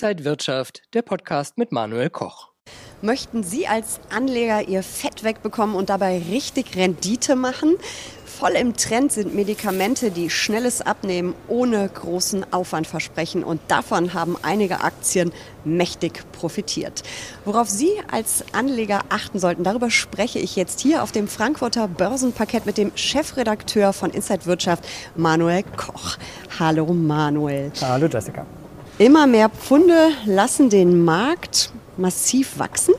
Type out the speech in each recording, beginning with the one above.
Inside Wirtschaft, der Podcast mit Manuel Koch. Möchten Sie als Anleger Ihr Fett wegbekommen und dabei richtig Rendite machen? Voll im Trend sind Medikamente, die schnelles Abnehmen ohne großen Aufwand versprechen. Und davon haben einige Aktien mächtig profitiert. Worauf Sie als Anleger achten sollten, darüber spreche ich jetzt hier auf dem Frankfurter Börsenparkett mit dem Chefredakteur von Inside Wirtschaft, Manuel Koch. Hallo Manuel. Hallo Jessica. Immer mehr Pfunde lassen den Markt massiv wachsen.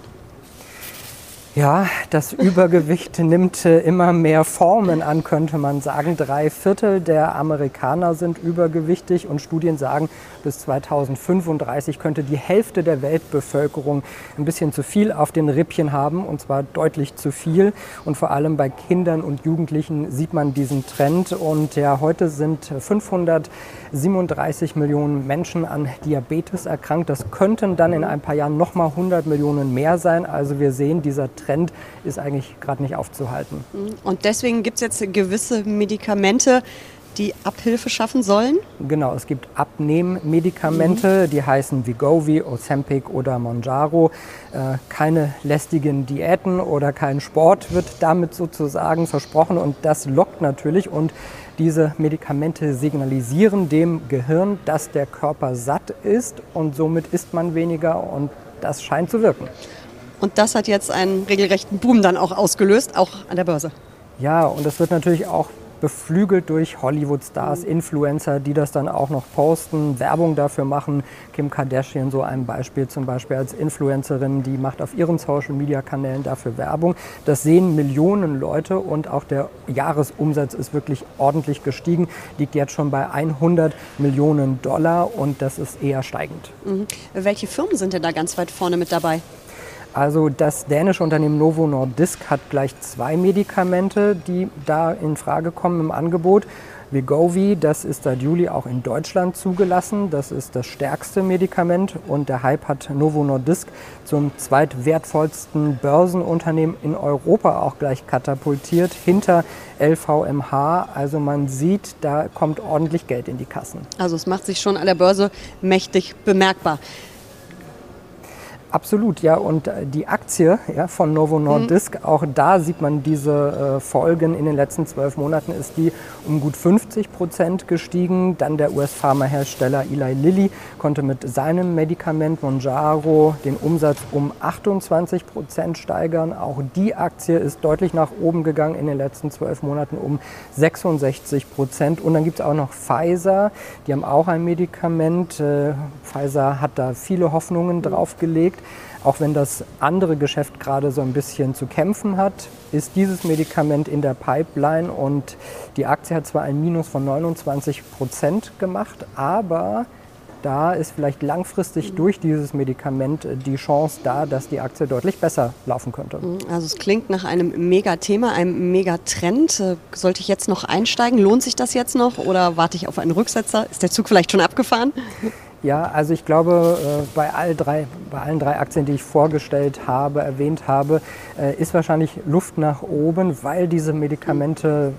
Ja, das Übergewicht nimmt äh, immer mehr Formen an, könnte man sagen. Drei Viertel der Amerikaner sind übergewichtig und Studien sagen, bis 2035 könnte die Hälfte der Weltbevölkerung ein bisschen zu viel auf den Rippchen haben und zwar deutlich zu viel. Und vor allem bei Kindern und Jugendlichen sieht man diesen Trend. Und ja, heute sind 537 Millionen Menschen an Diabetes erkrankt. Das könnten dann in ein paar Jahren nochmal 100 Millionen mehr sein. Also wir sehen, dieser Trend ist eigentlich gerade nicht aufzuhalten. Und deswegen gibt es jetzt gewisse Medikamente, die Abhilfe schaffen sollen? Genau, es gibt Abnehmmedikamente, mhm. die heißen Vigovi, Ozempic oder Monjaro. Äh, keine lästigen Diäten oder kein Sport wird damit sozusagen versprochen und das lockt natürlich und diese Medikamente signalisieren dem Gehirn, dass der Körper satt ist und somit isst man weniger und das scheint zu wirken. Und das hat jetzt einen regelrechten Boom dann auch ausgelöst, auch an der Börse. Ja, und es wird natürlich auch beflügelt durch Hollywood-Stars, Influencer, die das dann auch noch posten, Werbung dafür machen. Kim Kardashian, so ein Beispiel zum Beispiel als Influencerin, die macht auf ihren Social-Media-Kanälen dafür Werbung. Das sehen Millionen Leute und auch der Jahresumsatz ist wirklich ordentlich gestiegen, liegt jetzt schon bei 100 Millionen Dollar und das ist eher steigend. Mhm. Welche Firmen sind denn da ganz weit vorne mit dabei? Also das dänische Unternehmen Novo Nordisk hat gleich zwei Medikamente, die da in Frage kommen im Angebot. Wegovy, das ist seit Juli auch in Deutschland zugelassen. Das ist das stärkste Medikament und der Hype hat Novo Nordisk zum zweitwertvollsten Börsenunternehmen in Europa auch gleich katapultiert, hinter LVMH. Also man sieht, da kommt ordentlich Geld in die Kassen. Also es macht sich schon an der Börse mächtig bemerkbar. Absolut, ja. Und äh, die Aktie ja, von Novo Nordisk, mhm. auch da sieht man diese äh, Folgen in den letzten zwölf Monaten, ist die um gut 50 Prozent gestiegen. Dann der US-Pharmahersteller Eli Lilly konnte mit seinem Medikament Monjaro den Umsatz um 28 Prozent steigern. Auch die Aktie ist deutlich nach oben gegangen in den letzten zwölf Monaten um 66 Prozent. Und dann gibt es auch noch Pfizer, die haben auch ein Medikament. Äh, Pfizer hat da viele Hoffnungen mhm. drauf gelegt. Auch wenn das andere Geschäft gerade so ein bisschen zu kämpfen hat, ist dieses Medikament in der Pipeline und die Aktie hat zwar ein Minus von 29 Prozent gemacht, aber da ist vielleicht langfristig durch dieses Medikament die Chance da, dass die Aktie deutlich besser laufen könnte. Also es klingt nach einem Megathema, einem Megatrend. Sollte ich jetzt noch einsteigen? Lohnt sich das jetzt noch oder warte ich auf einen Rücksetzer? Ist der Zug vielleicht schon abgefahren? Ja, also ich glaube, äh, bei, all drei, bei allen drei Aktien, die ich vorgestellt habe, erwähnt habe, äh, ist wahrscheinlich Luft nach oben, weil diese Medikamente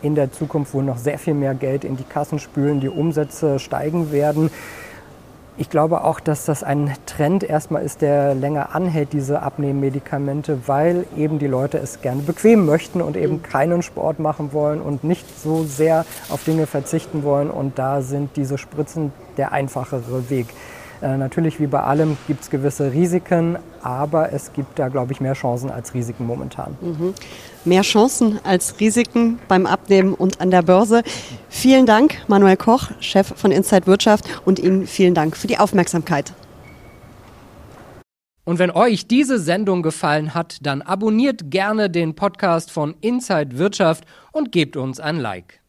in der Zukunft wohl noch sehr viel mehr Geld in die Kassen spülen, die Umsätze steigen werden. Ich glaube auch, dass das ein Trend erstmal ist, der länger anhält, diese Abnehmmedikamente, weil eben die Leute es gerne bequem möchten und eben keinen Sport machen wollen und nicht so sehr auf Dinge verzichten wollen. Und da sind diese Spritzen der einfachere Weg. Äh, natürlich, wie bei allem, gibt es gewisse Risiken, aber es gibt da, glaube ich, mehr Chancen als Risiken momentan. Mhm. Mehr Chancen als Risiken beim Abnehmen und an der Börse. Vielen Dank, Manuel Koch, Chef von Inside Wirtschaft, und Ihnen vielen Dank für die Aufmerksamkeit. Und wenn euch diese Sendung gefallen hat, dann abonniert gerne den Podcast von Inside Wirtschaft und gebt uns ein Like.